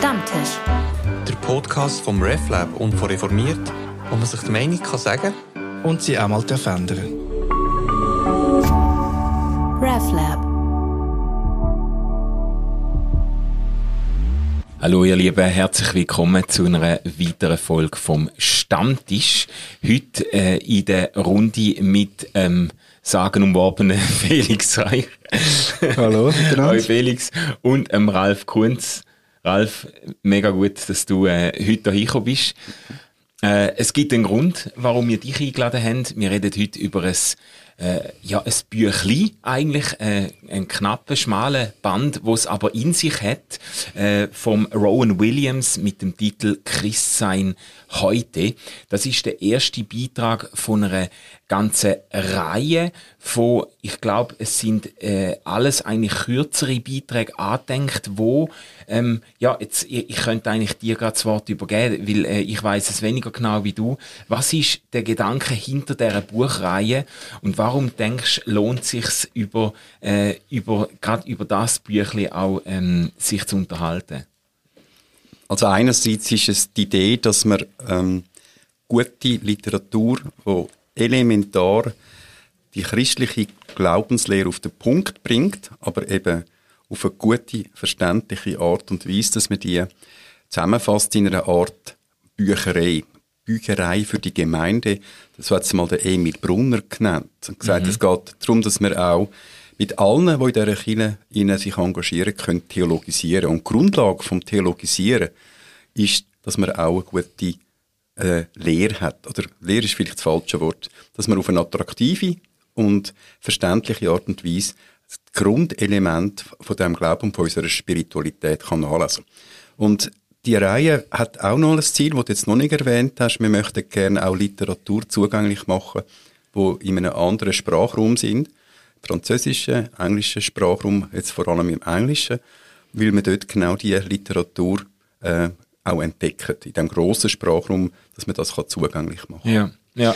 Stammtisch. Der Podcast vom RefLab und von Reformiert, wo man sich die Meinung kann sagen und sie auch mal verändern RefLab. Hallo ihr Lieben, herzlich willkommen zu einer weiteren Folge vom Stammtisch. Heute äh, in der Runde mit ähm, sagenumworbenen Felix Reich. Hallo, Hallo Felix und ähm, Ralf Kunz. Ralf, mega gut, dass du äh, heute hier bist. Äh, es gibt einen Grund, warum wir dich eingeladen haben. Wir reden heute über ein äh, ja, ein Büchli eigentlich, äh, ein knapper, schmaler Band, wo es aber in sich hat, äh, vom Rowan Williams mit dem Titel Christsein heute. Das ist der erste Beitrag von einer ganzen Reihe von, ich glaube, es sind äh, alles eigentlich kürzere Beiträge andenkt, wo, ähm, ja, jetzt, ich, ich könnte eigentlich dir gerade das Wort übergeben, weil äh, ich weiß es weniger genau wie du. Was ist der Gedanke hinter dieser Buchreihe und warum denkst du, lohnt es sich über, äh, über, gerade über das Büchlein auch ähm, sich zu unterhalten? Also einerseits ist es die Idee, dass man ähm, gute Literatur, die elementar die christliche Glaubenslehre auf den Punkt bringt, aber eben auf eine gute, verständliche Art und Weise, dass man die zusammenfasst in einer Art Bücherei. Bücherei für die Gemeinde. Das hat es mal der Emil Brunner genannt. Und gesagt, mhm. es geht darum, dass man auch mit allen, die in dieser Kirche sich engagieren, können theologisieren. Und die Grundlage vom Theologisieren ist, dass man auch eine gute äh, Lehre hat. Oder Lehre ist vielleicht das falsche Wort. Dass man auf eine attraktive und verständliche Art und Weise das Grundelement von dem Glauben und von unserer Spiritualität kann anlesen. Und die Reihe hat auch noch ein Ziel, das du jetzt noch nicht erwähnt hast. Wir möchten gerne auch Literatur zugänglich machen, wo in einem anderen Sprachraum sind französischen, englischen Sprachraum, jetzt vor allem im Englischen, weil man dort genau die Literatur äh, auch entdeckt, in dem grossen Sprachraum, dass man das kann zugänglich machen kann. Ja. Ja,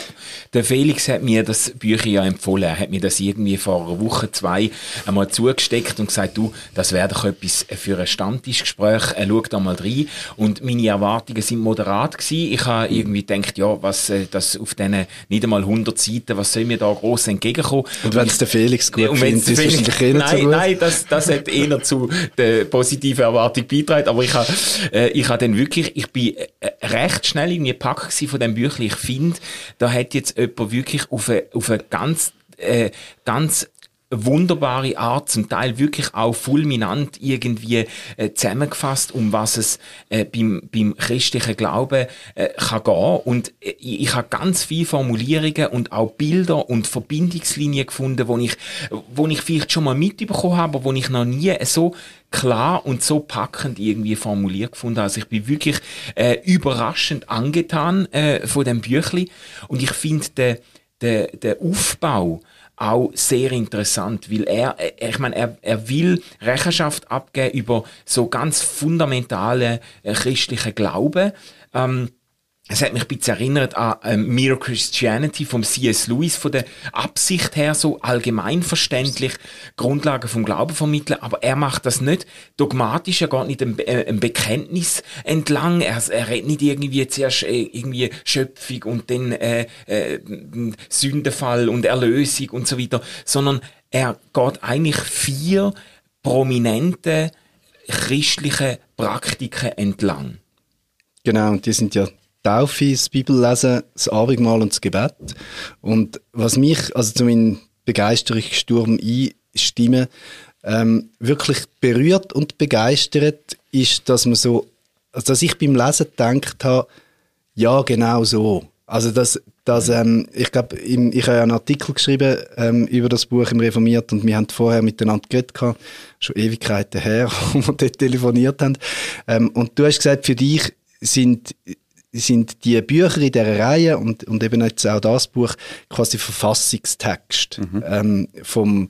der Felix hat mir das Bücher ja empfohlen. Er hat mir das irgendwie vor einer Woche, zwei einmal zugesteckt und gesagt, du, das wäre doch etwas für ein Stammtischgespräch. Er schaut da mal rein. Und meine Erwartungen sind moderat gewesen. Ich habe irgendwie gedacht, ja, was, äh, das auf diesen nicht einmal 100 Seiten, was soll mir da groß entgegenkommen? Und wenn es der Felix gut und findet, ist Felix, es Nein, so nein, das, das hat eher zu der positiven Erwartung beigetragen. Aber ich habe, äh, ich habe dann wirklich, ich bin äh, recht schnell irgendwie gepackt von dem Büchlein. Ich finde, da hat jetzt jemand wirklich auf eine, auf eine ganz, äh, ganz wunderbare Art, zum Teil wirklich auch fulminant irgendwie äh, zusammengefasst, um was es äh, beim, beim christlichen Glauben äh, kann gehen. Und äh, ich habe ganz viele Formulierungen und auch Bilder und Verbindungslinien gefunden, wo ich, wo ich vielleicht schon mal mitbekommen habe, aber wo ich noch nie so klar und so packend irgendwie formuliert gefunden. Also ich bin wirklich äh, überraschend angetan äh, von dem Büchli und ich finde der der der Aufbau auch sehr interessant, weil er, ich meine, er, er will Rechenschaft abgeben über so ganz fundamentale äh, christliche Glauben. Ähm, es hat mich ein bisschen erinnert an ähm, Mere Christianity vom C.S. Lewis, von der Absicht her so allgemeinverständlich Grundlagen vom Glauben vermitteln, aber er macht das nicht dogmatisch, er geht nicht ein, äh, ein Bekenntnis entlang, er, er redet nicht irgendwie zuerst äh, irgendwie Schöpfung und dann äh, äh, Sündenfall und Erlösung und so weiter, sondern er geht eigentlich vier prominente christliche Praktiken entlang. Genau, und die sind ja Taufe, das Bibellesen, das Abendmahl und das Gebet. Und was mich, also zu meinem Begeisterungssturm einstimmen, ähm, wirklich berührt und begeistert, ist, dass man so, also dass ich beim Lesen gedacht habe, ja, genau so. Also das, das ähm, ich glaube, ich habe einen Artikel geschrieben ähm, über das Buch im Reformiert und wir haben vorher miteinander geredet, gehabt, schon Ewigkeiten her, wo wir dort telefoniert haben. Ähm, und du hast gesagt, für dich sind sind die Bücher in dieser Reihe und, und eben jetzt auch das Buch quasi Verfassungstext mhm. ähm, vom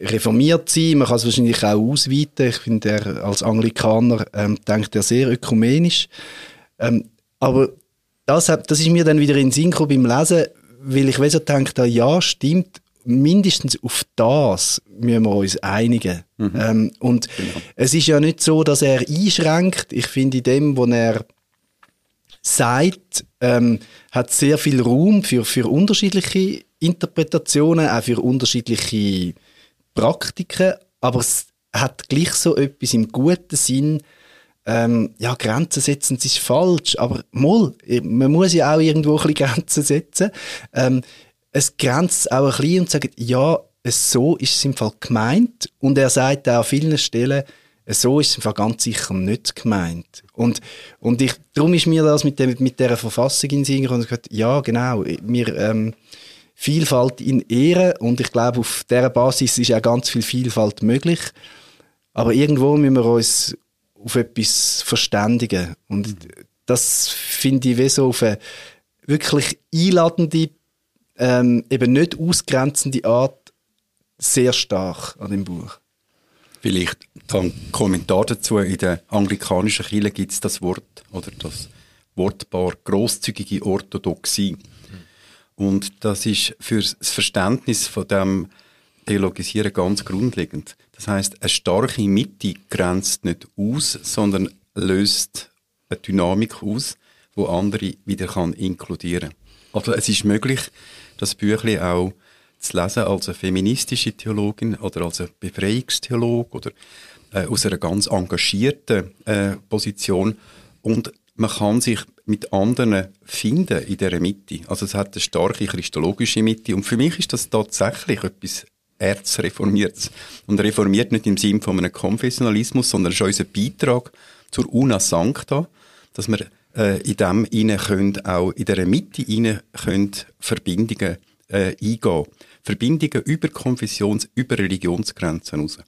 reformiert sein. Man kann es wahrscheinlich auch ausweiten. Ich finde, er als Anglikaner ähm, denkt er sehr ökumenisch. Ähm, aber das, das ist mir dann wieder in den Sinn gekommen beim Lesen, weil ich so denke, ja, stimmt, mindestens auf das müssen wir uns einigen. Mhm. Ähm, und es ist ja nicht so, dass er einschränkt. Ich finde, in dem, wo er sagt, ähm, hat sehr viel Raum für, für unterschiedliche Interpretationen, auch für unterschiedliche Praktiken, aber es hat gleich so etwas im guten Sinn, ähm, ja, Grenzen setzen ist falsch, aber mal, man muss ja auch irgendwo ein bisschen Grenzen setzen. Ähm, es grenzt auch ein bisschen und sagt, ja, so ist es im Fall gemeint. Und er sagt auch an vielen Stellen, so ist es Fall ganz sicher nicht gemeint. Und, und ich, darum ist mir das mit, dem, mit dieser Verfassung in Sinn und gesagt, ja, genau, wir, ähm, Vielfalt in Ehren und ich glaube, auf dieser Basis ist auch ganz viel Vielfalt möglich. Aber irgendwo müssen wir uns auf etwas verständigen. Und das finde ich wie so auf eine wirklich einladende, ähm, eben nicht ausgrenzende Art sehr stark an dem Buch. Vielleicht ein Kommentar dazu. In der anglikanischen Kirche gibt es das Wort oder das Wortpaar großzügige Orthodoxie. Und das ist für das Verständnis von dem Theologisieren ganz grundlegend. Das heißt, eine starke Mitte grenzt nicht aus, sondern löst eine Dynamik aus, wo andere wieder kann inkludieren. Also es ist möglich, das Büchlein auch zu lesen als eine feministische Theologin oder als ein Befreiungstheolog oder äh, aus einer ganz engagierten äh, Position und man kann sich mit anderen finden in dieser Mitte. Also es hat eine starke christologische Mitte und für mich ist das tatsächlich etwas erzreformiertes. Und reformiert nicht im Sinne von einem Konfessionalismus, sondern es ist unser Beitrag zur Una Sancta, dass wir äh, in dem können, auch in dieser Mitte können Verbindungen äh, eingehen. Verbindungen über Konfessions-, über Religionsgrenzen raus.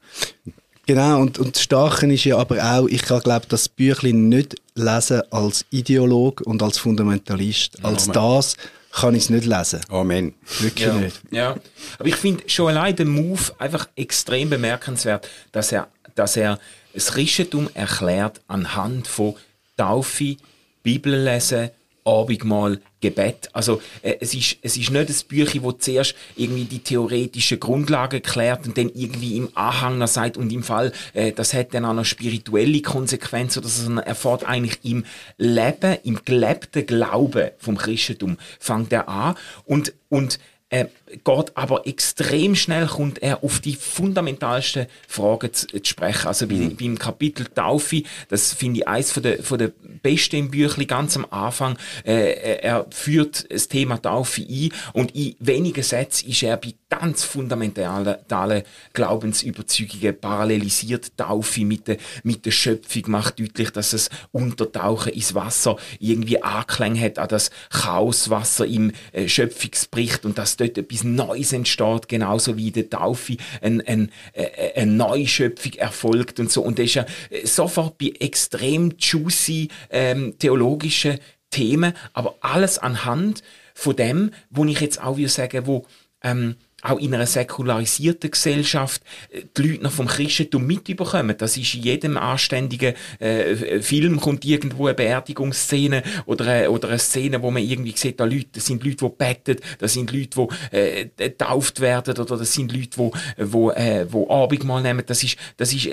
Genau, und, und das Starke ist ja aber auch, ich kann glaube das Büchlein nicht lesen als Ideolog und als Fundamentalist. Als Amen. das kann ich es nicht lesen. Amen. Wirklich ja. nicht. Ja, aber ich finde schon allein den Move einfach extrem bemerkenswert, dass er, dass er das Christentum erklärt anhand von Taufe, Bibellesen, Abendmahl, Gebet. Also äh, es, ist, es ist nicht ein Büchlein, wo zuerst irgendwie die theoretische Grundlage klärt und dann irgendwie im Anhang noch sagt und im Fall, äh, das hat dann auch noch spirituelle Konsequenzen oder so, er fährt eigentlich im Leben, im gelebten Glauben vom Christentum, fängt er an und, und äh, geht aber extrem schnell kommt er auf die fundamentalsten Fragen zu, zu sprechen. Also wie, mhm. beim Kapitel Taufe, das finde ich eins von der, von der besten im Büchlein, ganz am Anfang. Äh, er führt das Thema Taufe ein und in wenigen Sätzen ist er bei ganz fundamentalen Glaubensüberzeugungen parallelisiert Taufe mit der, mit der Schöpfung, macht deutlich, dass es Untertauchen ins Wasser irgendwie Anklang hat an das Chaoswasser im äh, Schöpfungsbericht und dass dort etwas Neues entsteht, genauso wie der Taufe ein, ein, äh, eine Neuschöpfung erfolgt und so. Und das ist ja äh, sofort bei extrem juicy ähm, theologischen Themen, aber alles anhand von dem, wo ich jetzt auch würde sagen, wo ähm, auch in einer säkularisierten Gesellschaft äh, die Leute noch vom Christentum mitbekommen. Das ist in jedem anständigen äh, Film kommt irgendwo eine Beerdigungsszene oder, äh, oder eine Szene, wo man irgendwie sieht, da Leute, das sind Leute, die beten, das sind Leute, die äh, getauft werden oder das sind Leute, die wo, äh, wo Abendmahl nehmen. Das ist, das ist,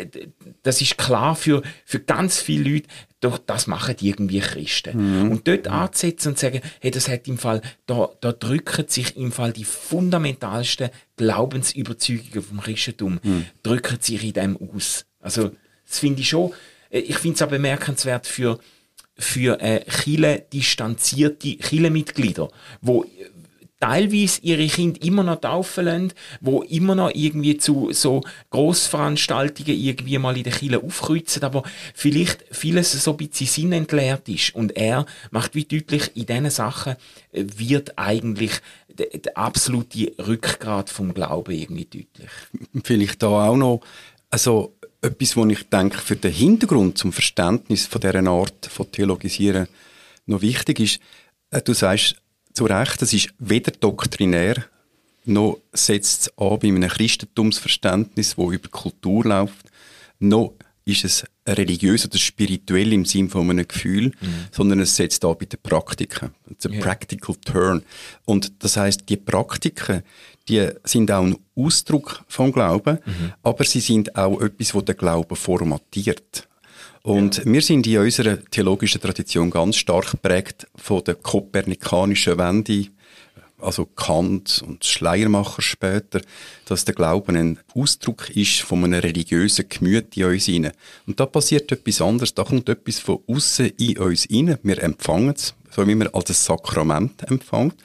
das ist klar für, für ganz viele Leute, doch das machen irgendwie Christen. Mhm. Und dort anzusetzen und sagen, hey, das hat im Fall, da, da drücken sich im Fall die fundamentalsten Glaubensüberzeugungen vom Christentum, mhm. drücken sich in dem aus. Also, das finde ich schon, äh, ich finde es auch bemerkenswert für, für äh, Chile distanzierte Chile-Mitglieder, wo teilweise ihre Kinder immer noch taufen lassen, wo immer noch irgendwie zu so Grossveranstaltungen irgendwie mal in der Kirche aufkreuzen, aber vielleicht vieles so ein bisschen sinnentleert ist. Und er macht wie deutlich, in diesen Sachen wird eigentlich der, absolute Rückgrat vom Glauben irgendwie deutlich. Vielleicht da auch noch, also etwas, wo ich denke, für den Hintergrund zum Verständnis von dieser Art von Theologisieren noch wichtig ist, äh, du sagst, zu Recht, es ist weder doktrinär, noch setzt es an bei einem Christentumsverständnis, wo über Kultur läuft, noch ist es religiös oder spirituell im Sinn von einem Gefühl, mhm. sondern es setzt da bei den Praktiken. It's a yeah. practical turn. Und das heißt, die Praktiken, die sind auch ein Ausdruck vom Glauben, mhm. aber sie sind auch etwas, wo der Glaube formatiert. Und wir sind in unserer theologischen Tradition ganz stark geprägt von der kopernikanischen Wende, also Kant und Schleiermacher später, dass der Glauben ein Ausdruck ist von einem religiösen Gemüt in uns hinein. Und da passiert etwas anderes, da kommt etwas von außen in uns hinein. Wir empfangen es, so wie man als ein Sakrament empfängt.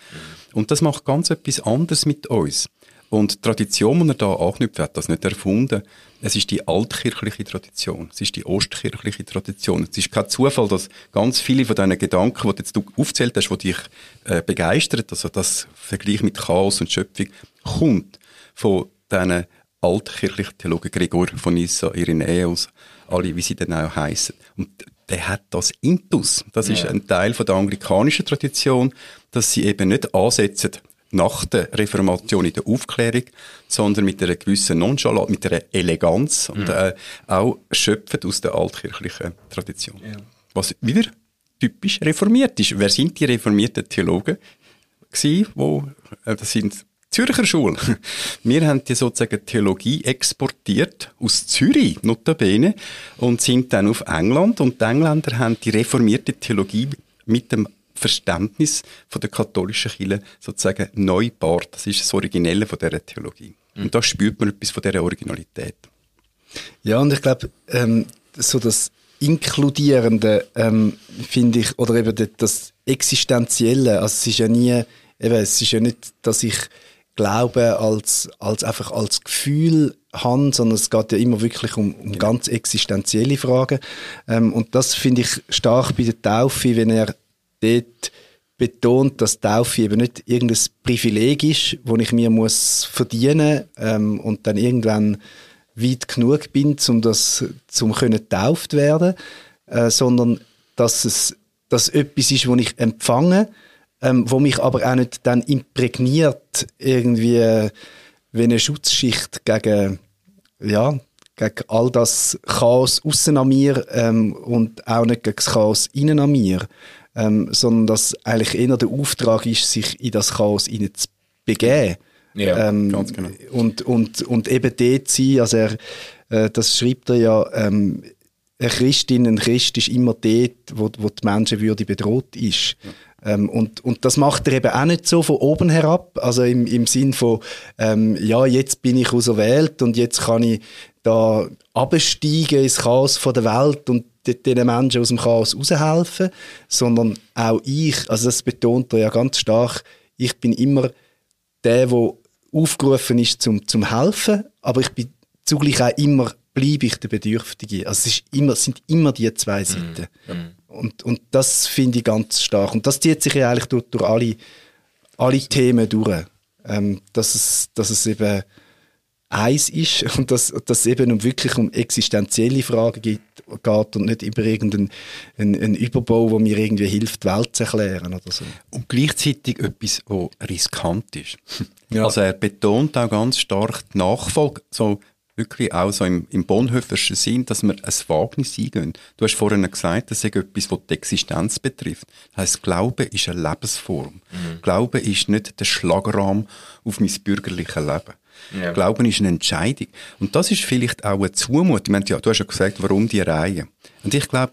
Und das macht ganz etwas anderes mit uns. Und die Tradition, die er da anknüpft, hat das nicht erfunden. Es ist die altkirchliche Tradition. Es ist die ostkirchliche Tradition. Es ist kein Zufall, dass ganz viele von diesen Gedanken, die jetzt du aufzählt hast, die dich äh, begeistert, also das Vergleich mit Chaos und Schöpfung, kommt von diesen altkirchlichen Theologen Gregor von Nyssa, Irenäus, alle, wie sie denn auch heißen. Und der hat das Intus. Das ja. ist ein Teil von der anglikanischen Tradition, dass sie eben nicht ansetzen nach der Reformation in der Aufklärung, sondern mit einer gewissen Nonchalance, mit einer Eleganz und mhm. äh, auch schöpfen aus der altkirchlichen Tradition. Ja. Was wieder typisch reformiert ist. Wer sind die reformierten Theologen gewesen, wo, äh, das sind Zürcher Schule. Wir haben die sozusagen Theologie exportiert aus Zürich, notabene, und sind dann auf England und die Engländer haben die reformierte Theologie mit dem Verständnis von der katholischen Kirche sozusagen neu gebaut. Das ist das Originelle von dieser Theologie. Mhm. Und da spürt man etwas von dieser Originalität. Ja, und ich glaube, ähm, so das Inkludierende, ähm, finde ich, oder eben das Existenzielle, also es ist ja nie, eben, es ist ja nicht, dass ich Glaube als, als einfach als Gefühl habe, sondern es geht ja immer wirklich um, um ganz existenzielle Fragen. Ähm, und das finde ich stark bei der Taufe, wenn er dort betont, dass Taufe eben nicht irgendein Privileg ist, wo ich mir muss verdienen ähm, und dann irgendwann weit genug bin, um das zum können tauft werden, äh, sondern dass es dass etwas ist, wo ich empfange, ähm, wo mich aber auch nicht dann imprägniert irgendwie äh, wie eine Schutzschicht gegen ja gegen all das Chaos außen an mir ähm, und auch nicht gegen das Chaos innen an mir ähm, sondern dass eigentlich eher der Auftrag ist, sich in das Chaos zu begeben. Ja, ähm, ganz genau. Und, und, und eben dort sein, also er, äh, das schreibt er ja, ähm, eine Christin, ein Christ ist immer dort, wo, wo die Menschenwürde bedroht ist. Ja. Ähm, und, und das macht er eben auch nicht so von oben herab, also im, im Sinn von, ähm, ja, jetzt bin ich auserwählt und jetzt kann ich da absteigen ins Chaos von der Welt und diesen Menschen aus dem Chaos raushelfen, sondern auch ich, also das betont er ja ganz stark, ich bin immer der, der aufgerufen ist zum, zum helfen, aber ich bin zugleich auch immer, bleibe ich der Bedürftige. Also es, ist immer, es sind immer die zwei Seiten. Mm, Und, und das finde ich ganz stark. Und das zieht sich ja eigentlich durch, durch alle, alle Themen durch. Ähm, dass, es, dass es eben eins ist und dass, es eben wirklich um existenzielle Fragen geht, geht und nicht über irgendeinen einen, einen Überbau, der mir irgendwie hilft, die Welt zu erklären oder so. Und gleichzeitig etwas, was riskant ist. Ja. Also er betont auch ganz stark die Nachfolge, so wirklich auch so im, im Bonhoefferschen Sinn, dass wir ein Wagnis eingehen. Du hast vorhin gesagt, das ist etwas, was die Existenz betrifft. Das heisst, Glaube ist eine Lebensform. Mhm. Glaube ist nicht der Schlagrahmen auf mein bürgerliches Leben. Ja. Glauben ist eine Entscheidung. Und das ist vielleicht auch eine Zumutung. Meine, ja, du hast ja gesagt, warum die Reihe. Und ich glaube,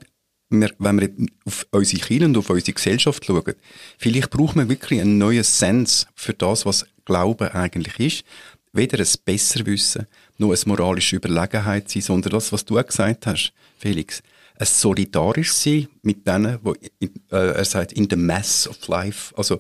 wir, wenn wir auf unsere Kinder und auf unsere Gesellschaft schauen, vielleicht braucht man wirklich einen neuen Sens für das, was Glauben eigentlich ist. Weder ein Besserwissen, noch eine moralische Überlegenheit sein, sondern das, was du auch gesagt hast, Felix. Ein solidarisch sein mit denen, wo, in, äh, er sagt, in the mess of life, also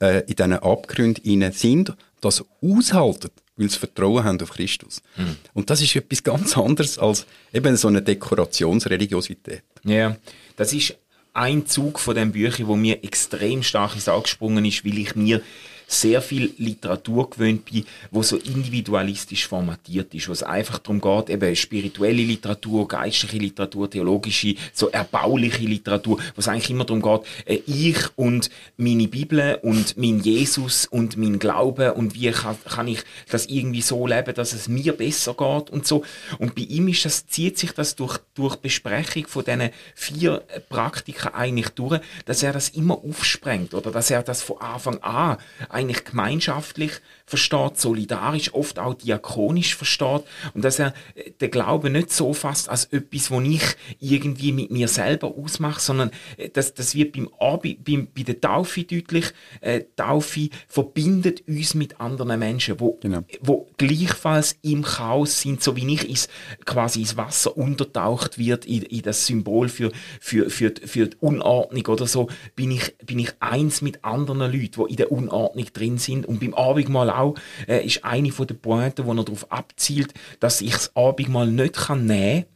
äh, in diesen Abgründen sind, das aushalten weil sie Vertrauen haben auf Christus. Mhm. Und das ist etwas ganz anderes als eben so eine Dekorationsreligiosität. Ja, das ist ein Zug von dem Büchern, wo mir extrem stark ins Auge gesprungen ist, weil ich mir sehr viel Literatur gewöhnt bin, wo so individualistisch formatiert ist, wo es einfach darum geht, eben spirituelle Literatur, geistliche Literatur, theologische, so erbauliche Literatur, wo es eigentlich immer darum geht, äh, ich und meine Bibel und mein Jesus und mein Glaube und wie kann, kann ich das irgendwie so leben, dass es mir besser geht und so. Und bei ihm ist das, zieht sich das durch, durch Besprechung von diesen vier Praktiken eigentlich durch, dass er das immer aufsprengt oder dass er das von Anfang an eigentlich gemeinschaftlich versteht, solidarisch, oft auch diakonisch versteht und dass er äh, den Glauben nicht so fasst als etwas, wo ich irgendwie mit mir selber ausmache, sondern äh, das, das wird beim, beim, bei der Taufe deutlich. Äh, Taufe verbindet uns mit anderen Menschen, wo, genau. wo gleichfalls im Chaos sind, so wie ich ins, quasi ins Wasser untertaucht wird in, in das Symbol für, für, für, für die Unordnung oder so, bin ich, bin ich eins mit anderen Leuten, die in der Unordnung drin sind. Und beim Abendmahl auch äh, ist eine von den Pointen, wo er darauf abzielt, dass ich das Abendmahl nicht kann nehmen kann,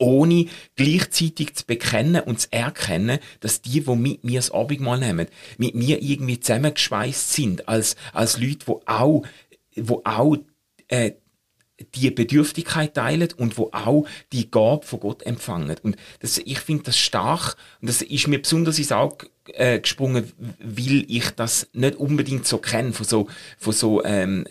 ohne gleichzeitig zu bekennen und zu erkennen, dass die, die mit mir das Abendmahl nehmen, mit mir irgendwie zusammengeschweißt sind, als, als Leute, die auch, wo auch äh, die Bedürftigkeit teilen und wo auch die Gabe von Gott empfangen. Und das, ich finde das stark und das ist mir besonders ins Auge äh, gesprungen, weil ich das nicht unbedingt so kenne von so, von so ähm,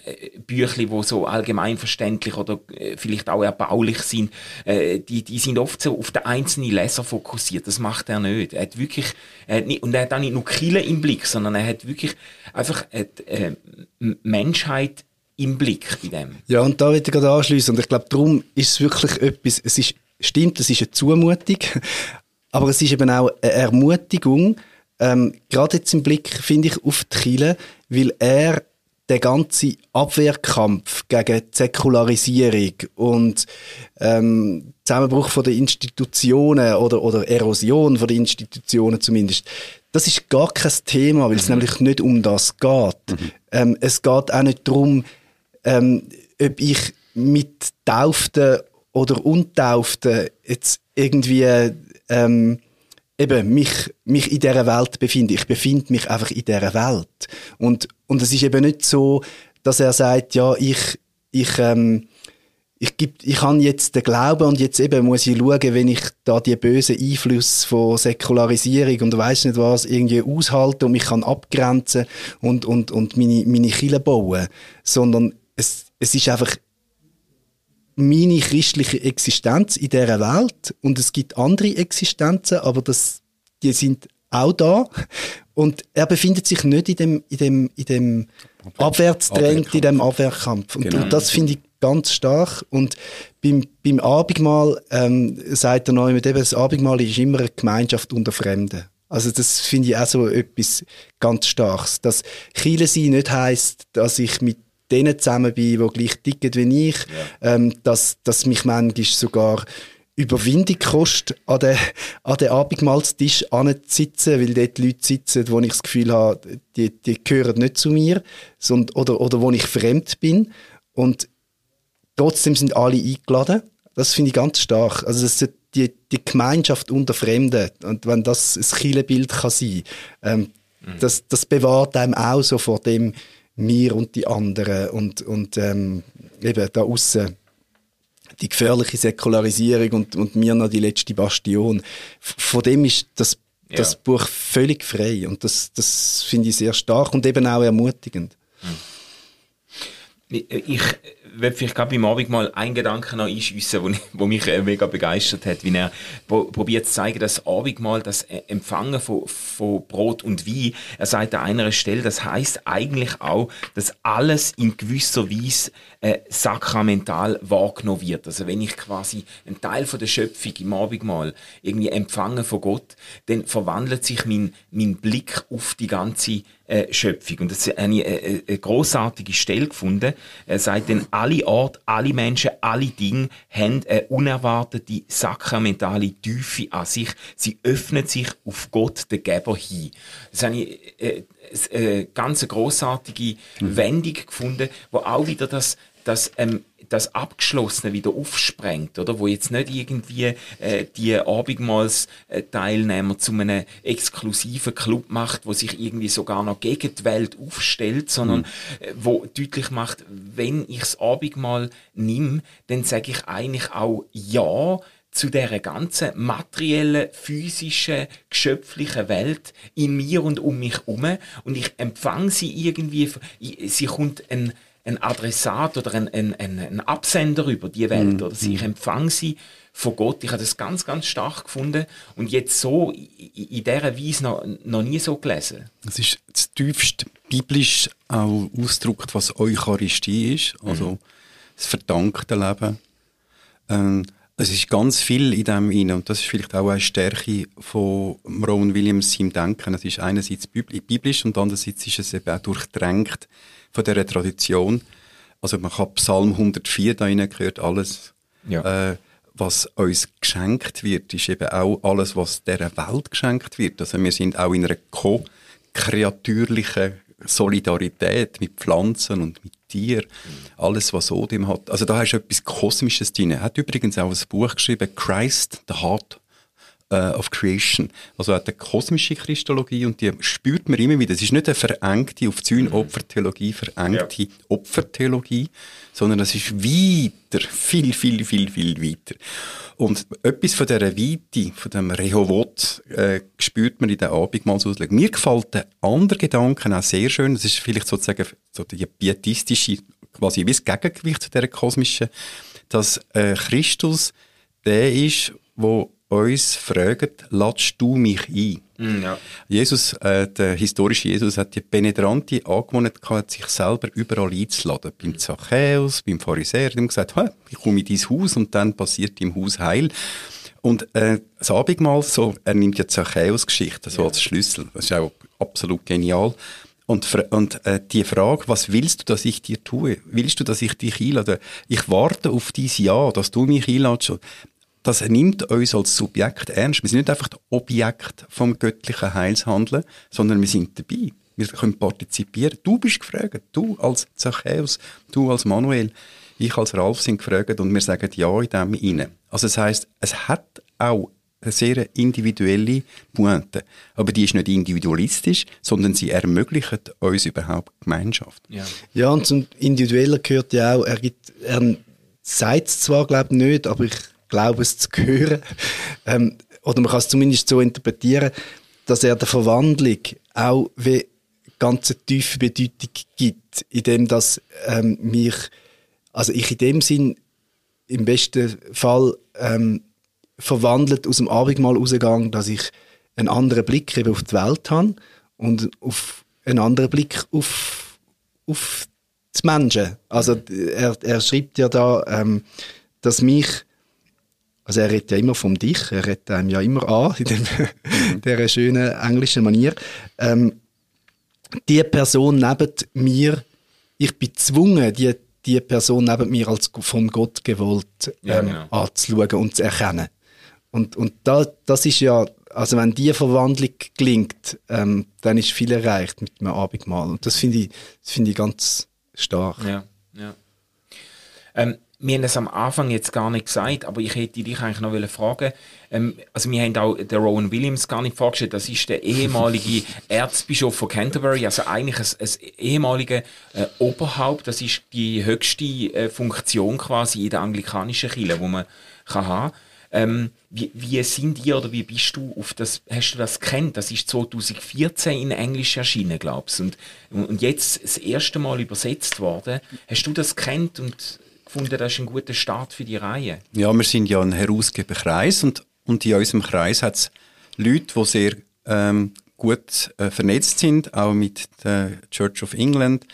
Büchern, wo so allgemeinverständlich oder äh, vielleicht auch erbaulich sind. Äh, die, die sind oft so auf den einzelnen Leser fokussiert. Das macht er nicht. Er hat wirklich, er hat nicht, und er hat auch nicht nur Kille im Blick, sondern er hat wirklich einfach äh Menschheit im Blick bei dem. Ja, und da würde ich gerade anschließen. Und ich glaube, darum ist es wirklich etwas, es ist, stimmt, es ist eine Zumutung, aber es ist eben auch eine Ermutigung, ähm, gerade jetzt im Blick, finde ich, auf die Kirche, weil er der ganze Abwehrkampf gegen die Säkularisierung und ähm, Zusammenbruch von der Institutionen oder, oder Erosion von den Institutionen zumindest, das ist gar kein Thema, weil es mhm. nämlich nicht um das geht. Mhm. Ähm, es geht auch nicht darum, ähm, ob ich mit Tauften oder Untauften jetzt irgendwie ähm, eben mich, mich in dieser Welt befinde. Ich befinde mich einfach in dieser Welt. Und, und es ist eben nicht so, dass er sagt, ja, ich, ich, ähm, ich, geb, ich habe jetzt den Glauben und jetzt eben muss ich schauen, wenn ich da die bösen Einflüsse von Säkularisierung und weiß nicht was irgendwie aushalte und mich kann abgrenzen und, und, und meine, meine Kille bauen. Sondern es, es ist einfach meine christliche Existenz in dieser Welt und es gibt andere Existenzen, aber das, die sind auch da und er befindet sich nicht in dem, in dem, in dem Abwärtstrend, in dem Abwehrkampf. Und, genau. und das finde ich ganz stark. Und beim, beim Abendmahl ähm, sagt er neu mit eben, das Abendmahl ist immer eine Gemeinschaft unter Fremden. Also das finde ich auch so etwas ganz Starkes. Dass Chile sein nicht heisst, dass ich mit denen zusammen bin, die gleich ticken wie ich, ja. ähm, dass, dass mich manchmal sogar Überwindung kostet, an den, an den Abendmahlstisch sitzen, weil dort Leute sitzen, wo ich das Gefühl habe, die, die gehören nicht zu mir, sondern, oder, oder wo ich fremd bin. Und trotzdem sind alle eingeladen. Das finde ich ganz stark. Also das ist die, die Gemeinschaft unter Fremden. Und wenn das ein Killebild kann sein, ähm, mhm. das, das bewahrt einem auch so vor dem, mir und die anderen und, und ähm, eben da außen die gefährliche Säkularisierung und, und mir noch die letzte Bastion. Von dem ist das, das ja. Buch völlig frei und das, das finde ich sehr stark und eben auch ermutigend. Hm. Ich will vielleicht gerade beim Abend mal einen Gedanken noch einschiessen, wo, mich äh, mega begeistert hat, wie er probiert zu zeigen, dass Abendmahl, das äh, Empfangen von, von Brot und Wein, er sagt an einer Stelle, das heißt eigentlich auch, dass alles in gewisser Weise äh, sakramental wahrgenommen wird. Also wenn ich quasi einen Teil von der Schöpfung im Abendmahl irgendwie empfange von Gott, dann verwandelt sich mein, mein Blick auf die ganze äh, Schöpfung. Und das ist eine, eine, äh, eine großartige Stelle gefunden. Er sagt denn, alle Orte, alle Menschen, alle Dinge haben eine unerwartete sakramentale Tiefe an sich. Sie öffnen sich auf Gott, den Geber, hin. Das ist eine, äh, eine ganz großartige mhm. Wendung gefunden, wo auch wieder das, das ähm, das Abgeschlossene wieder aufsprengt, oder? Wo jetzt nicht irgendwie äh, die Abendmahls-Teilnehmer zu einem exklusiven Club macht, wo sich irgendwie sogar noch gegen die Welt aufstellt, sondern mhm. äh, wo deutlich macht, wenn ich das Abendmahl nimm, dann sage ich eigentlich auch Ja zu der ganzen materiellen, physischen, geschöpflichen Welt in mir und um mich herum und ich empfange sie irgendwie, sie kommt ein, ein Adressat oder ein, ein, ein, ein Absender über die Welt mm. oder sie, ich empfange sie von Gott. Ich habe das ganz, ganz stark gefunden und jetzt so in, dieser Weise noch, noch nie so gelesen. Es ist das tiefste biblisch auch ausdrückt, was Eucharistie ist, also mm. das verdankte Leben. Ähm, es ist ganz viel in dem rein und das ist vielleicht auch eine Stärke von Rowan Williams seinem Denken. Es ist einerseits biblisch und andererseits ist es eben auch durchdrängt von dieser Tradition. Also man kann Psalm 104 da gehört alles, ja. äh, was uns geschenkt wird, ist eben auch alles, was dieser Welt geschenkt wird. Also wir sind auch in einer ko-kreatürlichen Solidarität mit Pflanzen und mit Tieren, alles, was Odem hat. Also da hast du etwas Kosmisches drin. Er hat übrigens auch ein Buch geschrieben, Christ, the Heart uh, of Creation. Also hat eine kosmische Christologie und die spürt man immer wieder. Es ist nicht eine verengte, auf Zühn-Opfertheologie verengte ja. Opfertheologie, sondern es ist weiter, viel, viel, viel, viel weiter. Und etwas von dieser Weite, von dem Rehovot, äh, spürt man in der Abendmahlsauslegung. Mir gefällt der andere Gedanke auch sehr schön. Das ist vielleicht sozusagen so die pietistische, quasi wie das Gegengewicht zu dieser kosmischen, dass äh, Christus der ist, wo uns fragt, ladst du mich ein? Mm, ja. Jesus, äh, der historische Jesus, hat die penetrante Angewohnheit gehabt, sich selber überall einzuladen. Beim Zachäus, beim Pharisäer, dem gesagt, ich komme in dein Haus und dann passiert im Haus Heil. Und äh, das Abendmahl, so, er nimmt ja Zachäus-Geschichte so ja. als Schlüssel. Das ist auch absolut genial. Und, und äh, die Frage, was willst du, dass ich dir tue? Willst du, dass ich dich einlade? Ich warte auf dein Ja, dass du mich einladest das nimmt uns als Subjekt ernst. Wir sind nicht einfach Objekt vom göttlichen Heilshandeln, sondern wir sind dabei. Wir können partizipieren. Du bist gefragt. Du als Zachäus, du als Manuel, ich als Ralf sind gefragt und wir sagen Ja in dem hinein. Also das heißt, es hat auch eine sehr individuelle Pointe. Aber die ist nicht individualistisch, sondern sie ermöglicht uns überhaupt Gemeinschaft. Ja, ja und zum Individuellen gehört ja auch, er, gibt, er sagt es zwar, glaube ich, nicht, aber ich glaube es zu hören. Ähm, oder man kann es zumindest so interpretieren, dass er der Verwandlung auch wie ganz tiefe Bedeutung gibt, indem dass ähm, mich, also ich in dem Sinn im besten Fall ähm, verwandelt aus dem Abendmahl rausgegangen, dass ich einen anderen Blick eben auf die Welt habe und auf einen anderen Blick auf, auf die Menschen. Also er, er schreibt ja da, ähm, dass mich also er redet ja immer vom Dich, er redet einem ja immer an, in dem, mhm. dieser schönen englischen Manier. Ähm, die Person neben mir, ich bin gezwungen, die, die Person neben mir als von Gott gewollt ähm, ja, genau. anzuschauen und zu erkennen. Und, und da, das ist ja, also wenn diese Verwandlung gelingt, ähm, dann ist viel erreicht mit dem Abendmahl. Und das finde ich, das finde ich ganz stark. Ja, ja. Ähm, wir haben es am Anfang jetzt gar nicht gesagt, aber ich hätte dich eigentlich noch fragen. Ähm, also wir haben auch den Rowan Williams gar nicht vorgestellt, das ist der ehemalige Erzbischof von Canterbury, also eigentlich ein, ein ehemaliger äh, Oberhaupt, das ist die höchste äh, Funktion quasi in der anglikanischen Kirche, wo man kann haben. Ähm, wie, wie sind ihr oder wie bist du auf das, hast du das kennt? Das ist 2014 in Englisch erschienen, glaubst und, und jetzt das erste Mal übersetzt worden. Hast du das kennt und gefunden, das ist ein guter Start für die Reihe. Ja, wir sind ja ein Herausgeberkreis und, und in unserem Kreis hat es Leute, die sehr ähm, gut äh, vernetzt sind, auch mit der Church of England.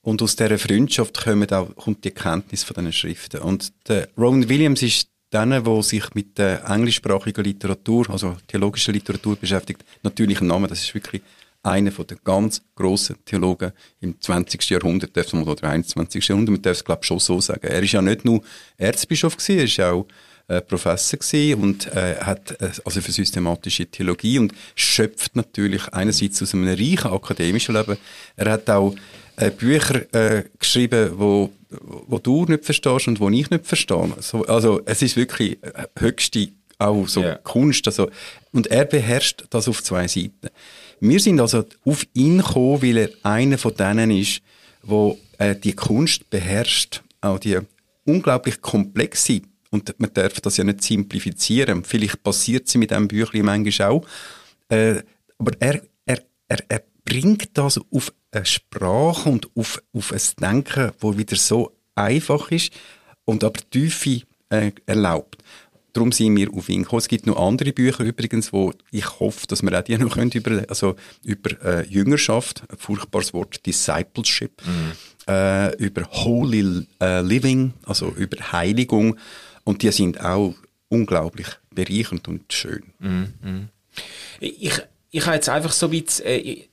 Und aus dieser Freundschaft kommt, auch, kommt die Kenntnis von diesen Schriften. Und der Rowan Williams ist der, der sich mit der englischsprachigen Literatur, also theologischer Literatur beschäftigt. Natürlich ein Name, das ist wirklich einer von den ganz grossen Theologen im 20. Jahrhundert, darf man, oder 21. Jahrhundert, man darf es glaube ich schon so sagen. Er ist ja nicht nur Erzbischof gewesen, er ist auch äh, Professor gewesen und äh, hat äh, also für systematische Theologie und schöpft natürlich einerseits aus einem reichen akademischen Leben. Er hat auch äh, Bücher äh, geschrieben, wo, wo du nicht verstehst und wo ich nicht verstehe. So, also es ist wirklich äh, höchste auch so Ja. Kunst. Also, und er beherrscht das auf zwei Seiten. Wir sind also auf ihn gekommen, weil er einer von denen ist, wo äh, die Kunst beherrscht, auch die unglaublich komplexe und man darf das ja nicht simplifizieren. Vielleicht passiert sie mit einem Büchlein manchmal auch. Äh, aber er, er, er, er bringt das auf eine Sprache und auf, auf ein Denken, wo wieder so einfach ist und aber Tiefe äh, erlaubt. Darum sind wir auf ihn gekommen. Es gibt noch andere Bücher übrigens, wo ich hoffe, dass wir auch die noch können über, also über äh, Jüngerschaft, ein furchtbares Wort, Discipleship, äh, über Holy äh, Living, also über Heiligung. Und die sind auch unglaublich bereichernd und schön. Ich, ich habe jetzt einfach so weit, äh, ich-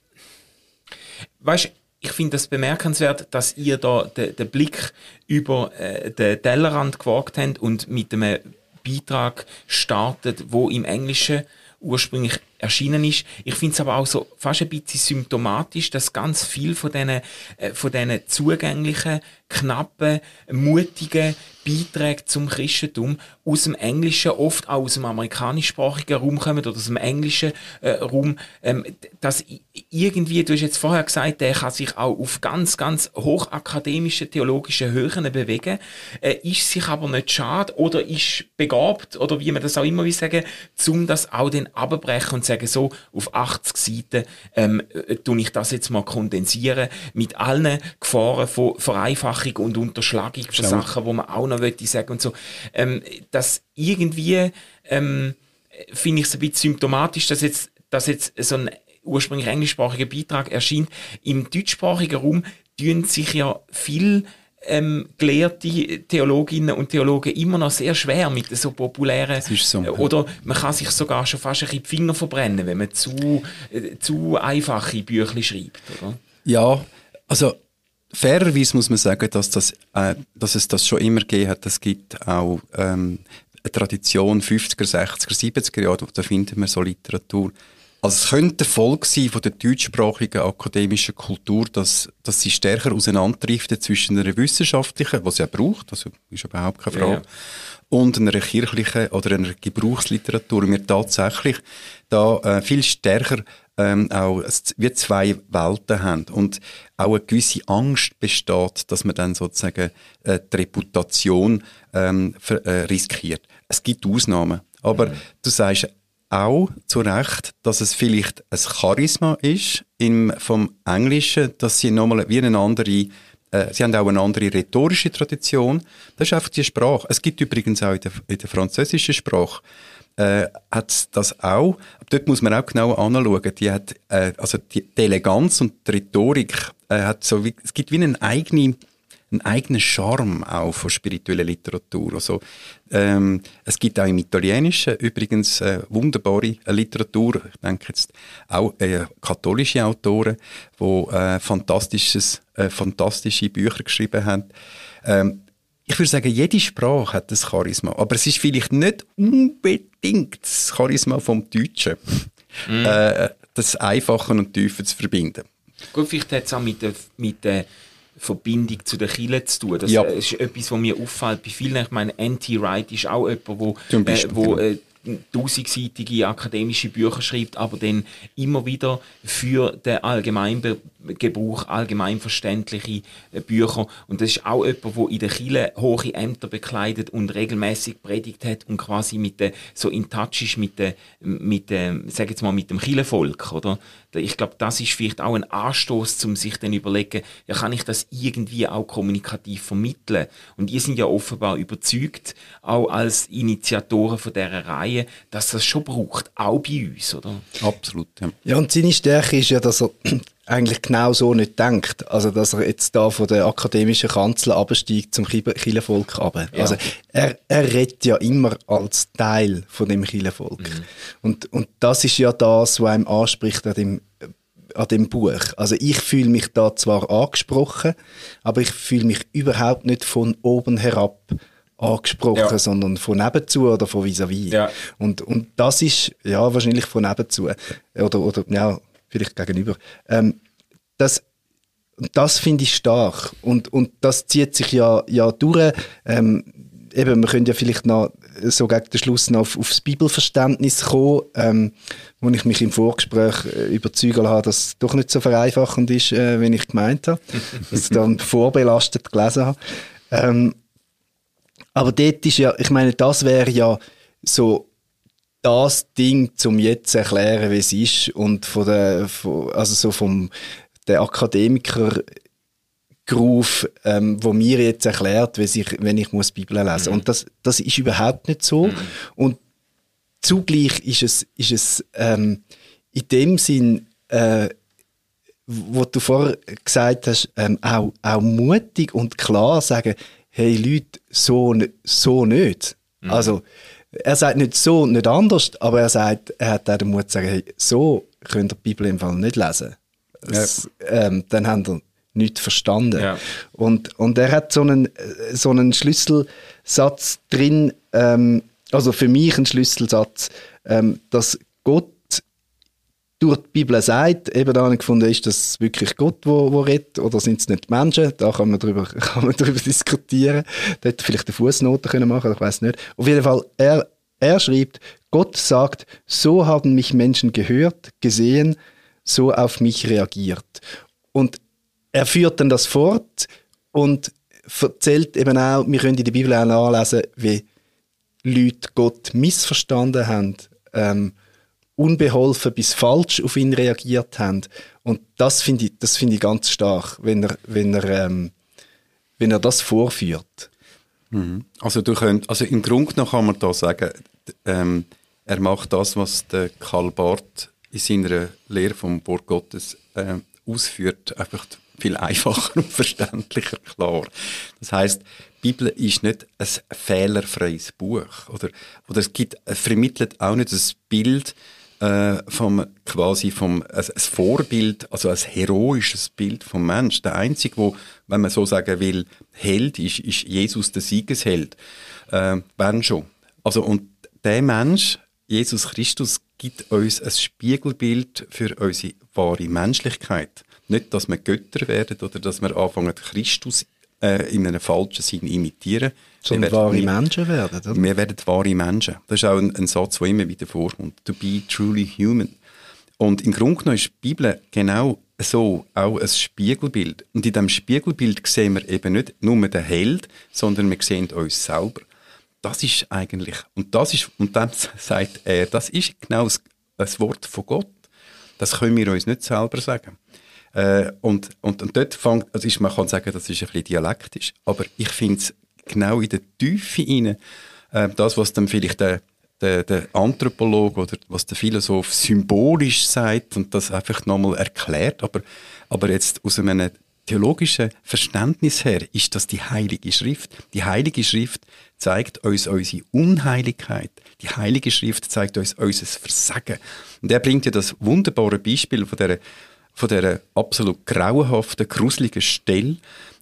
weißt, ich finde das bemerkenswert, dass ihr da den, den Blick über äh, den Tellerrand gewagt habt und mit einem Beitrag startet, wo im Englischen ursprünglich erschienen ist. Ich finde es aber auch so fast ein bisschen symptomatisch, dass ganz viel von diesen, äh, von diesen zugänglichen, knappen, mutigen Beiträgen zum Christentum aus dem Englischen, oft auch aus dem amerikanischsprachigen Raum kommen oder aus dem englischen äh, Raum, ähm, dass irgendwie, du hast jetzt vorher gesagt, der kann sich auch auf ganz, ganz hochakademischen theologischen Höhen bewegen, äh, ist sich aber nicht schade oder ist begabt oder wie man das auch immer will sagen, um das auch dann abbrechen und sagen, so auf 80 Seiten ähm, äh, tue ich das jetzt mal kondensieren mit allen Gefahren von Vereinfachung und Unterschlagung von Sachen, wo man auch noch möchte sagen und so. Ähm, dass irgendwie ähm, finde ich es ein bisschen symptomatisch, dass jetzt, dass jetzt so ein ursprünglich englischsprachiger Beitrag erscheint. Im deutschsprachigen Raum tun sich ja viel ähm, gelehrte Theologinnen und Theologen immer noch sehr schwer mit so populären so. äh, oder man kann sich sogar schon fast ein bisschen die Finger verbrennen, wenn man zu, äh, zu einfache Bücher schreibt, oder? Ja, also fairerweise muss man sagen, dass, das, äh, dass es das schon immer gegeben hat. Es gibt auch ähm, eine Tradition 50er, 60er, 70er Jahre, da finden wir so Literatur. Also es könnte Erfolg sein von der deutschsprachigen akademischen Kultur, dass, dass sie stärker auseinanderdriftet zwischen einer wissenschaftlichen, was sie ja braucht, also ist überhaupt keine Frage, Ja. und einer kirchlichen oder einer Gebrauchsliteratur. Wir tatsächlich da äh, viel stärker ähm, auch wie zwei Welten haben und auch eine gewisse Angst besteht, dass man dann sozusagen äh, die Reputation ähm, äh, riskiert. Es gibt Ausnahmen, aber du sagst auch zu Recht, dass es vielleicht ein Charisma ist im, vom Englischen, dass sie nochmal wie eine andere äh, Sie haben auch eine andere rhetorische Tradition. Das ist einfach die Sprache. Es gibt übrigens auch in der, in der französischen Sprache äh, hat das auch. Aber dort muss man auch genau anschauen. Die hat, äh, also die, die Eleganz und die Rhetorik äh, hat so wie, es gibt wie einen eigenen einen eigenen Charme auch von spiritueller Literatur. Also, ähm, es gibt auch im Italienischen übrigens äh, wunderbare äh, Literatur. Ich denke jetzt auch äh, katholische Autoren, die äh, fantastisches, äh, fantastische Bücher geschrieben haben. Ähm, ich würde sagen, jede Sprache hat ein Charisma, aber es ist vielleicht nicht unbedingt das Charisma vom Deutschen, äh, das Einfache und Tiefe zu verbinden. Gut, vielleicht hat es auch mit der, mit der Verbindung zu den Kirchen zu tun. Das Ja. äh, ist etwas, was mir auffällt bei vielen. Ich meine, Anti Wright ist auch jemand, wo, äh, Beispiel, wo genau. äh, tausendseitige akademische Bücher schreibt, aber dann immer wieder für den Allgemeingebrauch allgemeinverständliche äh, Bücher. Und das ist auch jemand, der in der Kirche hohe Ämter bekleidet und regelmäßig predigt hat und quasi mit der, so in Touch ist mit der, mit dem, sag jetzt mal, mit dem Kirchenvolk, oder? Ich glaube, das ist vielleicht auch ein Anstoß, um sich dann überlegen, ja, kann ich das irgendwie auch kommunikativ vermitteln? Und ihr sind ja offenbar überzeugt, auch als Initiatoren von dieser Reihe, dass das schon braucht, auch bei uns, oder? Absolut, ja. Ja, und seine Stärke ist ja, dass er eigentlich genau so nicht denkt. Also, dass er jetzt da von der akademischen Kanzel absteigt zum Kirchenvolk runter. Also, er, er redet ja immer als Teil von dem Kirchenvolk. Und, und das ist ja das, was einem anspricht an dem, an dem Buch. Also, ich fühle mich da zwar angesprochen, aber ich fühle mich überhaupt nicht von oben herab angesprochen, Ja. sondern von nebenzu oder von vis-à-vis. Ja. Und, und das ist ja wahrscheinlich von nebenzu oder, oder ja, vielleicht gegenüber. Ähm, das, das finde ich stark. Und, und das zieht sich ja, ja durch. Ähm, eben, wir können ja vielleicht noch so gegen den Schluss noch auf, aufs Bibelverständnis kommen, ähm, wo ich mich im Vorgespräch äh, überzeugen habe, dass es doch nicht so vereinfachend ist, äh, wie ich gemeint habe, dass ich dann vorbelastet gelesen habe. Ähm, aber dort ist ja, ich meine, das wäre ja so das Ding, zum jetzt zu erklären, wie es ist und von der, von, also so vom der Akademiker Groove, ähm, wo mir jetzt erklärt, wie ich, wenn ich muss Bibel lesen. Mhm. Und das, das ist überhaupt nicht so. Mhm. Und zugleich ist es, ist es ähm, in dem Sinn, äh, wo du vorher gesagt hast, ähm, auch, auch mutig und klar sagen, hey Leute, so, so nicht. Mhm. Also, er sagt nicht so, nicht anders, aber er sagt, er hat auch den Mut zu sagen, hey, so könnt ihr die Bibel im Fall nicht lesen. Das, ja. ähm, dann haben ihr nicht verstanden. Ja. Und, und er hat so einen, so einen Schlüsselsatz drin, ähm, also für mich ein Schlüsselsatz, ähm, dass Gott durch die Bibel sagt, eben da gefunden, ist das wirklich Gott, wo, wo redet, oder sind es nicht Menschen? Da kann man drüber, kann man drüber diskutieren. Da hätte vielleicht eine Fußnote können machen, ich weiß nicht. Auf jeden Fall, er, er schreibt, Gott sagt, so haben mich Menschen gehört, gesehen, so auf mich reagiert. Und er führt dann das fort und erzählt eben auch, wir können in der Bibel auch nachlesen, wie Leute Gott missverstanden haben, ähm, unbeholfen bis falsch auf ihn reagiert haben. Und das finde ich, das ich ganz stark, wenn er, wenn er, ähm, wenn er das vorführt. Mhm. Also du könnt, also im Grunde noch kann man da sagen, ähm, er macht das, was der Karl Barth in seiner Lehre vom Wort Gottes äh, ausführt, einfach viel einfacher und verständlicher klar. Das heißt, die Bibel ist nicht ein fehlerfreies Buch oder oder es gibt vermittelt auch nicht ein Bild äh, vom quasi vom ein, ein Vorbild, also ein heroisches Bild vom Mensch. Der einzige, wo, wenn man so sagen will, Held ist, ist Jesus der Siegesheld. Äh, wenn schon. Also und der Mensch, Jesus Christus, gibt uns ein Spiegelbild für unsere wahre Menschlichkeit. Nicht, dass wir Götter werden oder dass wir anfangen, Christus äh, in einem falschen Sinn imitieren. Sondern wahre Menschen werden, oder? Wir werden wahre Menschen. Das ist auch ein, ein Satz, der immer wieder vorkommt. To be truly human. Und im Grunde genommen ist die Bibel genau so auch ein Spiegelbild. Und in diesem Spiegelbild sehen wir eben nicht nur den Held, sondern wir sehen uns selber. Das ist eigentlich, und das ist, und dann sagt er, das ist genau das, das Wort von Gott. Das können wir uns nicht selber sagen. Äh, und, und, und dort fängt, also ist, man kann sagen, das ist ein bisschen dialektisch, aber ich finde es genau in der Tiefe rein, äh, das, was dann vielleicht der, der, der Anthropologe oder was der Philosoph symbolisch sagt und das einfach nochmal erklärt, aber, aber jetzt aus einem theologischen Verständnis her ist das die Heilige Schrift. Die Heilige Schrift zeigt uns unsere Unheiligkeit. Die Heilige Schrift zeigt uns unser Versagen. Und er bringt ja das wunderbare Beispiel von der von der absolut grauenhaften, gruseligen Stelle,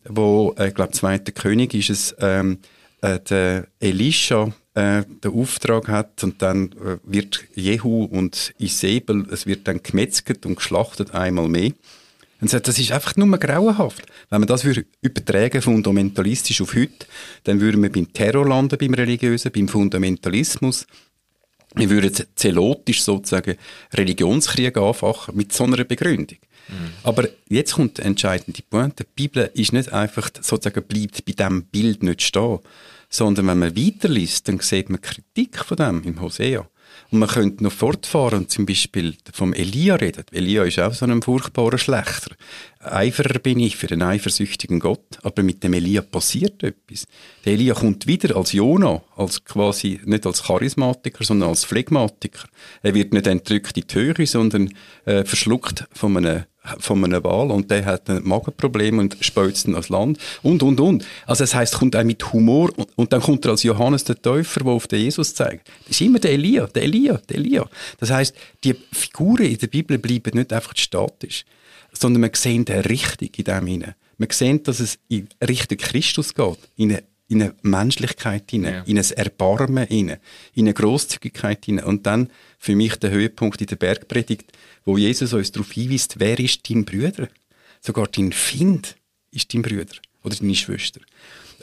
wo, ich äh, glaube, zweiter König ist es, ähm, äh, der Elisha äh, den Auftrag hat und dann äh, wird Jehu und Isabel, es wird dann gemetzelt und geschlachtet einmal mehr. Und sagt, das ist einfach nur grauenhaft. Wenn man das übertragen fundamentalistisch auf heute, dann würden wir beim Terror landen, beim Religiösen, beim Fundamentalismus. Wir würden zelotisch sozusagen Religionskrieg anfachen mit so einer Begründung. Mhm. Aber jetzt kommt der entscheidende Punkt. Die Bibel ist nicht einfach sozusagen bleibt bei diesem Bild nicht stehen, sondern wenn man weiterliest, dann sieht man Kritik von dem im Hosea. Und man könnte noch fortfahren und zum Beispiel vom Elia reden. Elia ist auch so ein furchtbarer Schlechter. Eiferer bin ich für den eifersüchtigen Gott, aber mit dem Elia passiert etwas. Der Elia kommt wieder als Jona, als quasi, nicht als Charismatiker, sondern als Phlegmatiker. Er wird nicht entrückt in die Höhe, sondern äh, verschluckt von einem von einem Wal und der hat ein Magenproblem und spült dann ans Land und, und, und. Also das heißt, kommt auch mit Humor und, und, dann kommt er als Johannes der Täufer, der auf den Jesus zeigt. Das ist immer der Elia, der Elia, der Elia. Das heißt, die Figuren in der Bibel bleiben nicht einfach statisch, sondern wir sehen den richtig in dem hinein. Wir sehen, dass es in Richtung Christus geht, in eine, in eine Menschlichkeit hinein, ja. in ein Erbarmen hinein, in eine Großzügigkeit hinein. Und dann für mich der Höhepunkt in der Bergpredigt, wo Jesus uns darauf hinweist, wer ist dein Bruder? sogar dein Find ist dein Bruder oder deine Schwester.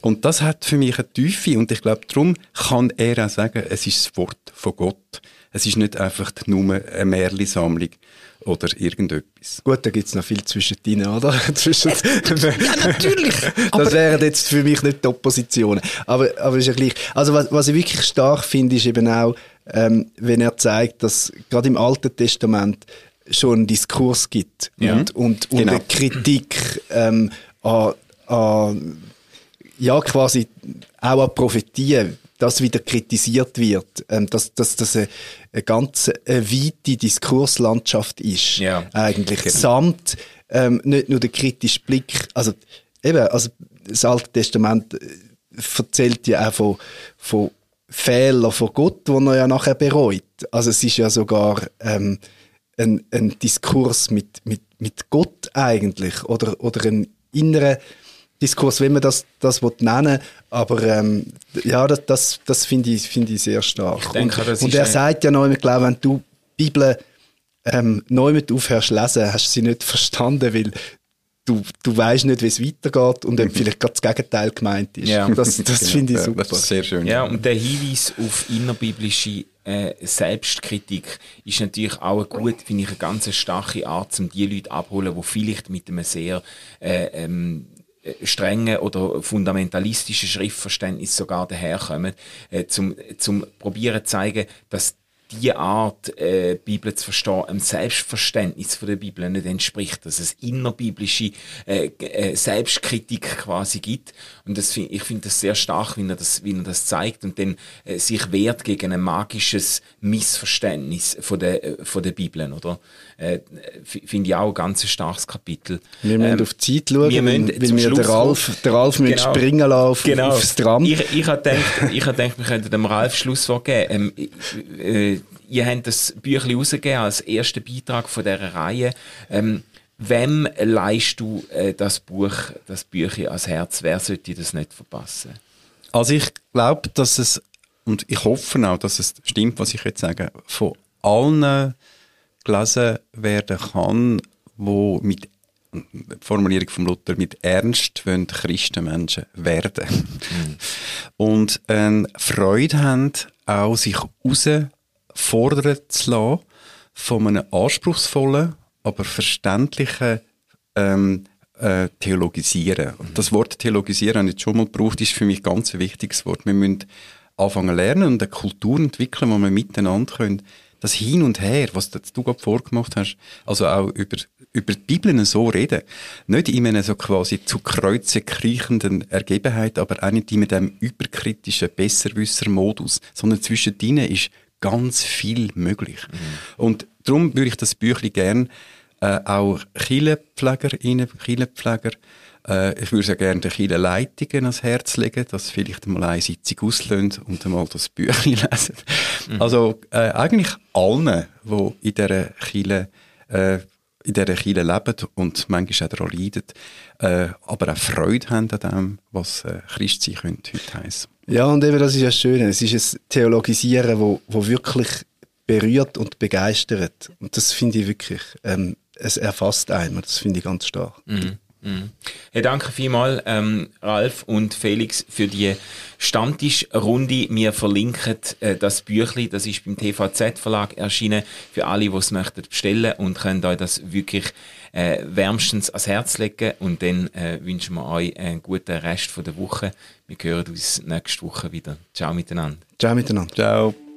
Und das hat für mich eine Tiefe und ich glaube, darum kann er auch sagen, es ist das Wort von Gott. Es ist nicht einfach nur eine Märchensammlung oder irgendetwas. Gut, da gibt es noch viel zwischen ihnen, oder? zwischen ja, natürlich. das wären jetzt für mich nicht die Oppositionen. Aber, aber ist ja gleich. Also, was, was ich wirklich stark finde, ist eben auch, ähm, wenn er zeigt, dass gerade im Alten Testament schon einen Diskurs gibt Ja. und, und, und Genau. eine Kritik ähm, an, an ja, quasi auch an Prophetien, das wieder kritisiert wird, ähm, dass, dass das eine, eine ganz eine weite Diskurslandschaft ist, Ja. eigentlich, samt ähm, nicht nur der kritische Blick, also eben, also das Alte Testament äh, erzählt ja auch von, von Fehlern von Gott, die er ja nachher bereut. Also es ist ja sogar ähm, ein, ein Diskurs mit, mit, mit Gott eigentlich oder, oder ein innerer Diskurs, wenn man das, das will nennen aber ähm, ja, das, das, das finde ich, finde ich sehr stark. Ich denke, und und er ein- sagt ja noch, ich glaube, wenn du die Bibel ähm, neu mit aufhörst zu lesen, hast du sie nicht verstanden, weil du, du weißt nicht, wie es weitergeht und ob vielleicht gerade das Gegenteil gemeint ist. Ja. Das, das Genau, finde ich super. Das ist sehr schön. Ja, und der Hinweis auf innerbiblische äh, Selbstkritik ist natürlich auch eine gut, finde ich, eine ganz starke Art, um die Leute abholen, die vielleicht mit einem sehr äh, ähm, äh, strengen oder fundamentalistischen Schriftverständnis sogar daherkommen, äh, zum, zum probieren zu zeigen, dass die Art, äh, Bibel zu verstehen, einem Selbstverständnis von der Bibel nicht entspricht, dass es innerbiblische äh, äh, Selbstkritik quasi gibt. Und das, find- ich finde das sehr stark, wie er das, wie er das zeigt und dann äh, sich wehrt gegen ein magisches Missverständnis von der, äh, von der Bibel, oder? Äh, finde ich auch ein ganz starkes Kapitel. Wir müssen Ähm, auf die Zeit schauen, wir müssen weil, wir Schluss den Ralf, den Ralf müssen Genau. springen lassen Genau. aufs Tram. Ich, ich habe gedacht, ich hab gedacht, wir könnten dem Ralf Schlusswort geben. Ähm, äh, ihr habt das Büchlein rausgegeben als ersten Beitrag von dieser Reihe. Ähm, wem leihst du äh, das Buch, das Büchlein ans Herz? Wer sollte das nicht verpassen? Also ich glaube, dass es, und ich hoffe auch, dass es stimmt, was ich jetzt sage, von allen gelesen werden kann, wo mit Formulierung von Luther mit Ernst wollen Christenmenschen werden. Und ähm, Freude haben, auch sich herausfordern zu lassen von einem anspruchsvollen, aber verständlichen ähm, äh, Theologisieren. Und das Wort Theologisieren, habe ich schon mal gebraucht, ist für mich ganz ein wichtiges Wort. Wir müssen anfangen lernen und eine Kultur entwickeln, wo wir miteinander können, das Hin und Her, was du gerade vorgemacht hast, also auch über, über die Bibel so reden. Nicht in einer so quasi zu Kreuze kriechenden Ergebenheit, aber auch nicht in dem überkritischen Besserwisser-Modus, sondern zwischen ihnen ist ganz viel möglich. Und darum würde ich das Büchlein gern äh, auch Kirchenpflegerinnen, Kirchenpfleger, äh, ich würde sehr gerne den Kirchenleitungen ans Herz legen, dass vielleicht mal eine Sitzung auslösen und einmal das Büchlein lesen. Also äh, eigentlich allen, die in dieser Kirche, äh, in dieser Kirche leben und manchmal auch daran leiden, äh, aber auch Freude haben an dem, was äh, Christsein könnte heute heissen. Ja, und eben das ist ja schön. Es ist ein Theologisieren, wo, wo wirklich berührt und begeistert. Und das finde ich wirklich, ähm, es erfasst einen. Das finde ich ganz stark. Hey, danke vielmals, ähm, Ralf und Felix, für die Stammtischrunde. Wir verlinken äh, das Büchlein, das ist beim TVZ-Verlag erschienen, für alle, die es möchten bestellen und können euch das wirklich äh, wärmstens ans Herz legen. Und dann äh, wünschen wir euch einen guten Rest von der Woche. Wir hören uns nächste Woche wieder. Ciao miteinander. Ciao miteinander. Ciao.